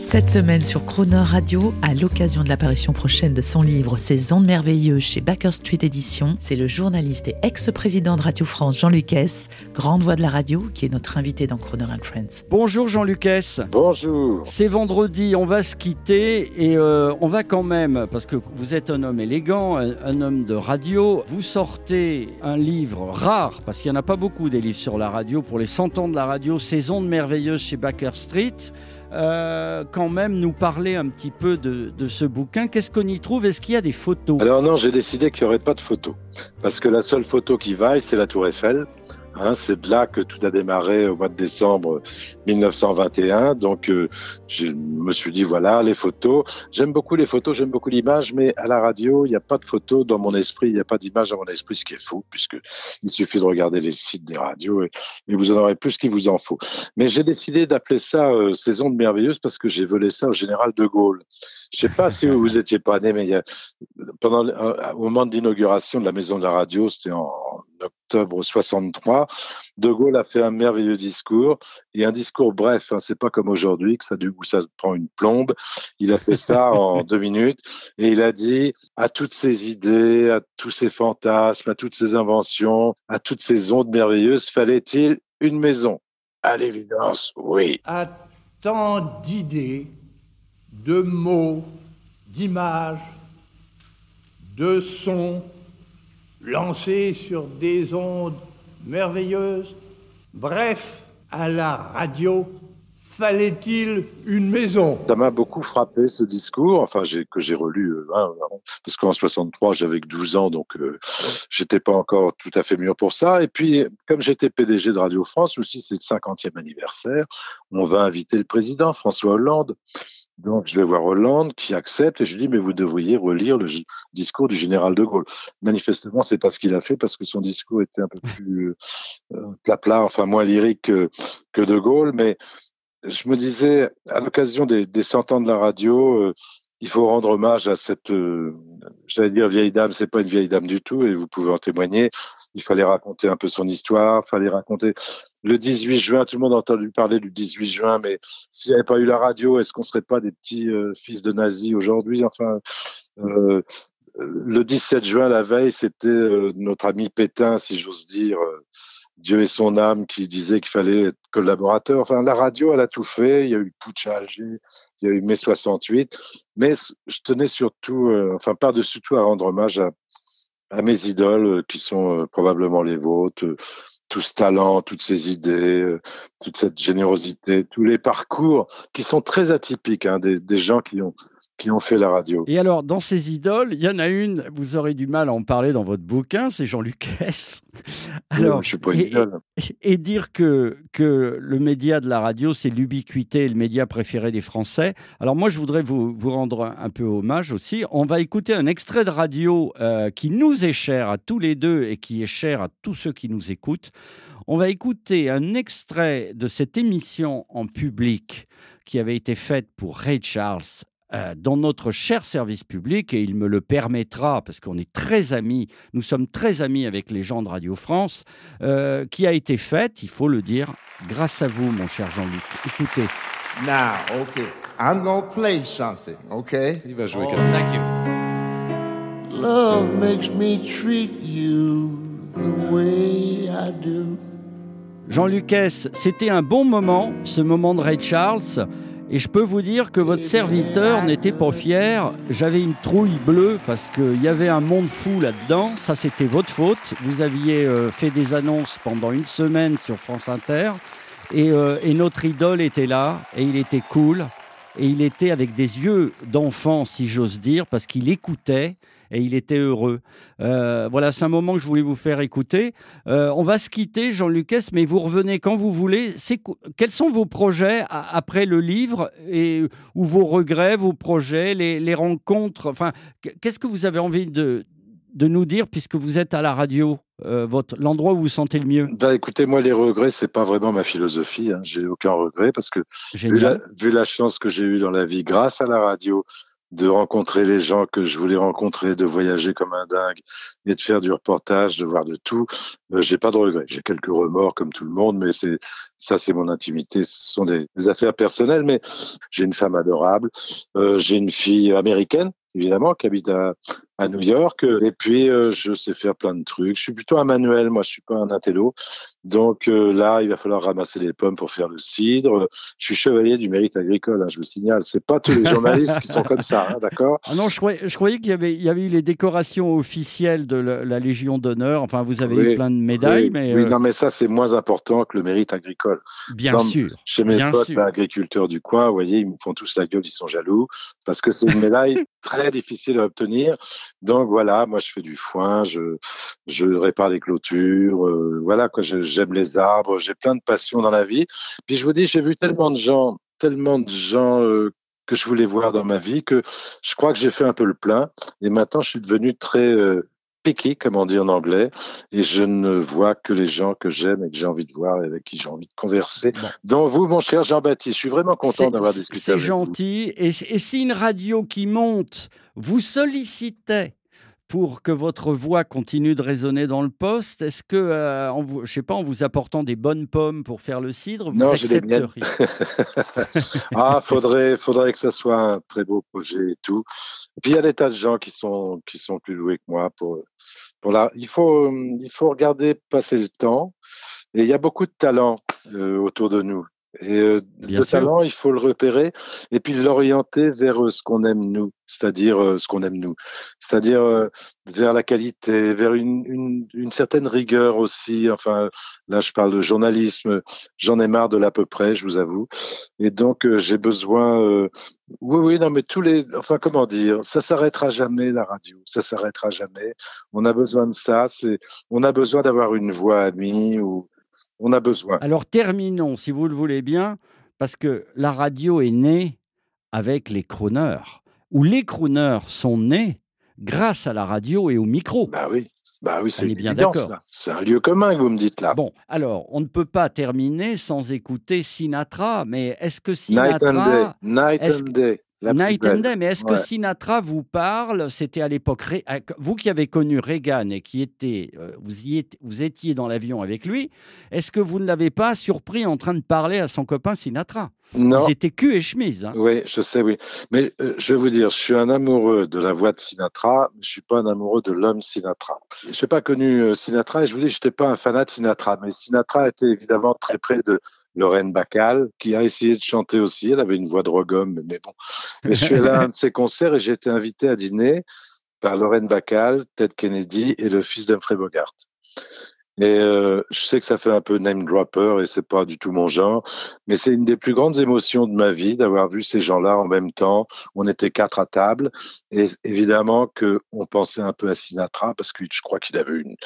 Cette semaine sur Croner Radio, à l'occasion de l'apparition prochaine de son livre Ces ondes merveilleuses chez Baker Street Edition, c'est le journaliste et ex-président de Radio France Jean-Luc S, grande voix de la radio, qui est notre invité dans Croner and Friends. Bonjour Jean-Luc S. Bonjour. C'est vendredi, on va se quitter et euh, on va quand même, parce que vous êtes un homme élégant, un, un homme de radio, vous sortez un livre rare, parce qu'il n'y en a pas beaucoup des livres sur la radio, pour les 100 ans de la radio, Ces ondes merveilleuses chez Baker Street. Euh, quand même nous parler un petit peu de, de ce bouquin. Qu'est-ce qu'on y trouve? Est-ce qu'il y a des photos? Alors non, j'ai décidé qu'il n'y aurait pas de photos. Parce que la seule photo qui vaille, c'est la tour Eiffel. Hein, c'est de là que tout a démarré au mois de décembre 1921. Donc, euh, je me suis dit, voilà, les photos. J'aime beaucoup les photos, j'aime beaucoup l'image, mais à la radio, il n'y a pas de photos dans mon esprit, il n'y a pas d'image dans mon esprit, ce qui est faux, puisque il suffit de regarder les sites des radios et, vous en aurez plus qu'il vous en faut. Mais j'ai décidé d'appeler ça euh, Saison de merveilleuse parce que j'ai volé ça au général de Gaulle. Je sais pas si vous étiez pas né, mais y a, pendant euh, au moment de l'inauguration de la maison de la radio, c'était en octobre 63, De Gaulle a fait un merveilleux discours et un discours bref. Hein, c'est pas comme aujourd'hui que ça du coup ça prend une plombe. Il a fait ça en deux minutes et il a dit à toutes ces idées, à tous ces fantasmes, à toutes ces inventions, à toutes ces ondes merveilleuses, fallait-il une maison? À l'évidence, oui. À tant d'idées, de mots, d'images, de sons lancés sur des ondes merveilleuses. Bref, à la radio, fallait-il une maison? Ça m'a beaucoup frappé ce discours, enfin que j'ai relu, hein, parce qu'en 63 j'avais que 12 ans, donc euh, j'étais pas encore tout à fait mûr pour ça. Et puis comme j'étais PDG de Radio France, aussi c'est le 50e anniversaire, on va inviter le président François Hollande. Donc je vais voir Hollande qui accepte et je lui dis mais vous devriez relire le discours du général de Gaulle. Manifestement c'est pas ce qu'il a fait parce que son discours était un peu plus euh, plat plat, enfin moins lyrique que, que de Gaulle, mais je me disais, à l'occasion des, des 100 ans de la radio, euh, il faut rendre hommage à cette, euh, j'allais dire vieille dame, c'est pas une vieille dame du tout, et vous pouvez en témoigner. Il fallait raconter un peu son histoire, fallait raconter le 18 juin. Tout le monde a entendu parler du 18 juin, mais s'il n'y avait pas eu la radio, est-ce qu'on serait pas des petits euh, fils de nazis aujourd'hui? Enfin, euh, le 17 juin, la veille, c'était euh, notre ami Pétain, si j'ose dire. Dieu et son âme qui disait qu'il fallait être collaborateur. Enfin, la radio, elle a tout fait. Il y a eu Putsch à il y a eu mai 68. Mais je tenais surtout, euh, enfin, par-dessus tout, à rendre hommage à, mes idoles euh, qui sont euh, probablement les vôtres. Tout ce talent, toutes ces idées, euh, toute cette générosité, tous les parcours qui sont très atypiques, hein, des, des gens qui ont qui ont fait la radio. Et alors, dans ces idoles, il y en a une, vous aurez du mal à en parler dans votre bouquin, c'est Jean-Luc Hess. Alors, oui, je suis pas une et, idole. Et, et, dire que, que le média de la radio, c'est l'ubiquité, le média préféré des Français. Alors moi, je voudrais vous, vous rendre un, un peu hommage aussi. On va écouter un extrait de radio euh, qui nous est cher à tous les deux et qui est cher à tous ceux qui nous écoutent. On va écouter un extrait de cette émission en public qui avait été faite pour Ray Charles euh, dans notre cher service public, et il me le permettra, parce qu'on est très amis, nous sommes très amis avec les gens de Radio France, euh, qui a été faite, il faut le dire, grâce à vous, mon cher Jean-Luc. Écoutez. Now, okay, I'm gonna play something, okay? Il va jouer oh, quelque Thank you. Love makes me treat you the way I do. Jean-Luc S., c'était un bon moment, ce moment de Ray Charles. Et je peux vous dire que votre serviteur n'était pas fier. J'avais une trouille bleue parce qu'il y avait un monde fou là-dedans. Ça, c'était votre faute. Vous aviez euh, fait des annonces pendant une semaine sur France Inter. Euh, et, notre idole était là. Et il était cool. et il était avec des yeux d'enfant, si j'ose dire, parce qu'il écoutait et il était heureux. Euh, voilà, c'est un moment que je voulais vous faire écouter. Euh, on va se quitter, Jean Lucas, mais vous revenez quand vous voulez. Quels sont vos projets après le livre et ou vos regrets, vos projets, les, les rencontres? Enfin, qu- qu'est-ce que vous avez envie de de nous dire puisque vous êtes à la radio, euh, votre l'endroit où vous vous sentez le mieux? Bah écoutez, moi les regrets, c'est pas vraiment ma philosophie. Hein. J'ai aucun regret parce que vu la, vu la chance que j'ai eue dans la vie grâce à la radio, de rencontrer les gens que je voulais rencontrer, de voyager comme un dingue et de faire du reportage, de voir de tout, euh, j'ai pas de regrets. J'ai quelques remords comme tout le monde, mais c'est ça, c'est mon intimité. Ce sont des, affaires personnelles, mais j'ai une femme adorable. Euh, j'ai une fille américaine, évidemment, qui habite à, à New York. Et puis, euh, je sais faire plein de trucs. Je suis plutôt un manuel, moi, je suis pas un intello. Donc euh, là, il va falloir ramasser les pommes pour faire le cidre. Je suis chevalier du mérite agricole, hein, je le signale. C'est pas tous les journalistes qui sont comme ça, hein, d'accord? Ah non, je croyais, je croyais qu'il y avait, il y avait eu les décorations officielles de la, la Légion d'honneur. Enfin, vous avez Oui, eu plein de médailles, oui, mais oui, euh, non, mais ça, c'est moins important que le mérite agricole. bien Dans- sûr. Chez mes Bien potes sûr. agriculteurs du coin, vous voyez, ils me font tous la gueule, ils sont jaloux, parce que c'est une médaille très difficile à obtenir. Donc voilà, moi je fais du foin, je, je répare les clôtures, euh, voilà quoi, j'aime les arbres, j'ai plein de passions dans la vie. Puis je vous dis, j'ai vu tellement de gens, tellement de gens euh, que je voulais voir dans ma vie que je crois que j'ai fait un peu le plein. Et maintenant, je suis devenu très euh, picky, comme on dit en anglais, et je ne vois que les gens que j'aime et que j'ai envie de voir et avec qui j'ai envie de converser. Bon. Donc vous, mon cher Jean-Baptiste, je suis vraiment content C'est- d'avoir discuté C'est avec vous. gentil. Et, et si une radio qui monte vous sollicitait pour que votre voix continue de résonner dans le poste, est-ce que, euh, en vous, je sais pas, en vous apportant des bonnes pommes pour faire le cidre, vous Non, accepteriez ah, faudrait, faudrait que ça soit un très beau projet et tout. Et puis il y a des tas de gens qui sont, qui sont plus doués que moi pour, pour la. Il faut, il faut regarder passer le temps. Et il y a beaucoup de talent euh, autour de nous. Et euh, le sûr. talent, il faut le repérer et puis l'orienter vers euh, ce qu'on aime nous, c'est-à-dire euh, ce qu'on aime nous, c'est-à-dire euh, vers la qualité, vers une, une, une certaine rigueur aussi. Enfin, là, je parle de journalisme. J'en ai marre de l'à peu près, je vous avoue. Et donc, j'ai besoin. euh, oui, oui, non, mais tous les. Enfin, comment dire Ça s'arrêtera jamais la radio. Ça s'arrêtera jamais. On a besoin de ça. C'est. On a besoin d'avoir une voix amie ou. On a besoin. Alors terminons, si vous le voulez bien, parce que la radio est née avec les crooners, ou les crooners sont nés grâce à la radio et au micro. Bah oui. Bah oui, c'est bien d'accord. C'est un lieu commun que vous me dites là. Bon, alors, on ne peut pas terminer sans écouter Sinatra, mais est-ce que Night and day. Sinatra... Night and day. La Night and. Day, mais est-ce que. Sinatra vous parle? C'était à l'époque, vous qui avez connu Reagan et qui était, euh, vous, y vous étiez dans l'avion avec lui, est-ce que vous ne l'avez pas surpris en train de parler à son copain Sinatra? Non. Ils étaient cul et chemise. hein. Oui, je sais, oui. Mais euh, je vais vous dire, je suis un amoureux de la voix de Sinatra, mais je suis pas un amoureux de l'homme Sinatra. Je n'ai pas connu euh, Sinatra et je vous dis, je n'étais pas un fanat de Sinatra, mais Sinatra était évidemment très près de Lorraine Bacall, qui a essayé de chanter aussi. Elle avait une voix de rogum, mais bon. Mais je suis allé à un de ses concerts et j'ai été invité à dîner par Lorraine Bacall, Ted Kennedy et le fils d'Humphrey Bogart. Et euh, je sais que ça fait un peu name dropper et c'est pas du tout mon genre, mais c'est une des plus grandes émotions de ma vie d'avoir vu ces gens-là en même temps. On était quatre à table et évidemment que on pensait un peu à Sinatra parce que je crois qu'il avait une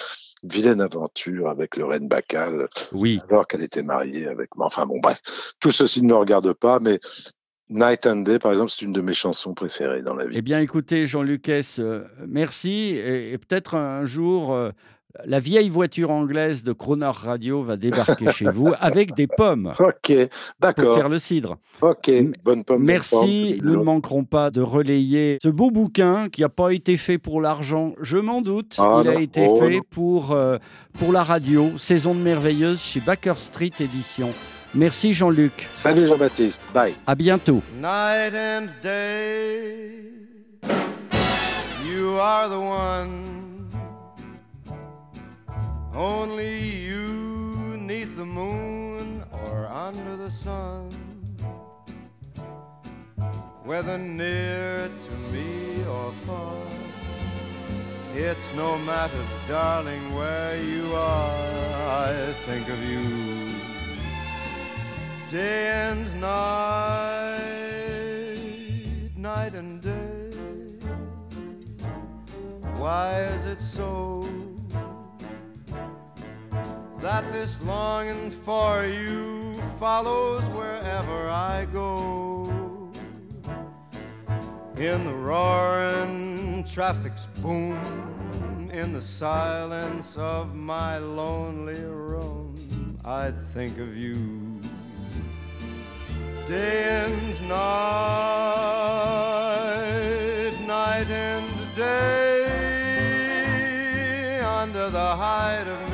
vilaine aventure avec Lorraine Bacall Oui. alors qu'elle était mariée avec moi. Enfin bon, bref, tout ceci ne me regarde pas, mais Night and Day, par exemple, c'est une de mes chansons préférées dans la vie. Eh bien, écoutez, Jean Lucas, euh, merci. Et, et peut-être un jour, euh, la vieille voiture anglaise de Croner Radio va débarquer chez vous avec des pommes Ok, pour d'accord. faire le cidre. Ok, bonne pomme. bonne pomme, Merci, nous ne manquerons pas de relayer ce beau bouquin qui n'a pas été fait pour l'argent, je m'en doute. Ah Il a été oh fait non. pour, euh, pour la radio, Saison de merveilleuse chez Baker Street Édition. Merci Jean-Luc, Salut Jean-Baptiste, bye. à bientôt. Night and day, you are the one. Only you neath the moon or under the sun. Whether near to me or far, it's no matter, darling, where you are. I think of you day and night. night and day. Why is it so that this longing for you follows wherever I go? In the roaring traffic's boom, in the silence of my lonely room, I think of you day and night, night and day, under the hide of.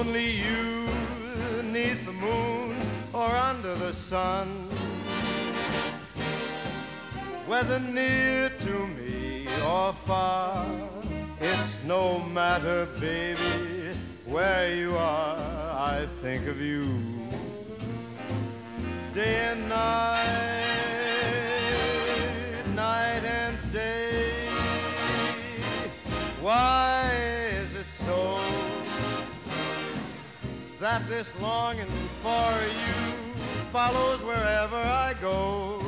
Only you, neath the moon or under the sun. Whether near to me or far, it's no matter, baby, where you are, I think of you day and night, that this longing for you follows wherever I go?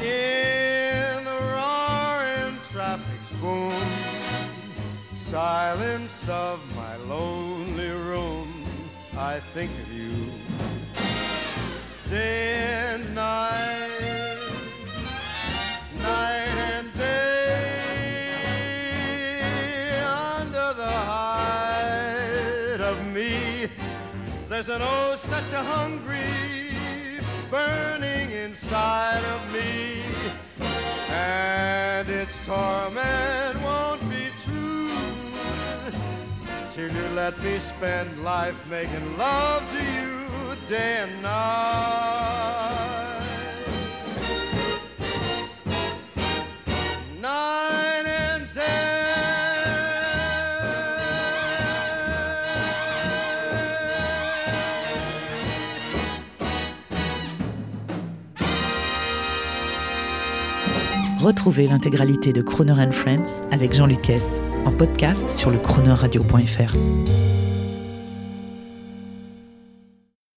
In the roaring traffic's boom, silence of my lonely room, I think of you day and night, me. There's an oh, such a hungry burning inside of me, and its torment won't be through till you let me spend life making love to you day and night. Retrouvez l'intégralité de Croner Friends avec Jean Lucas en podcast sur le chroneurradio.fr.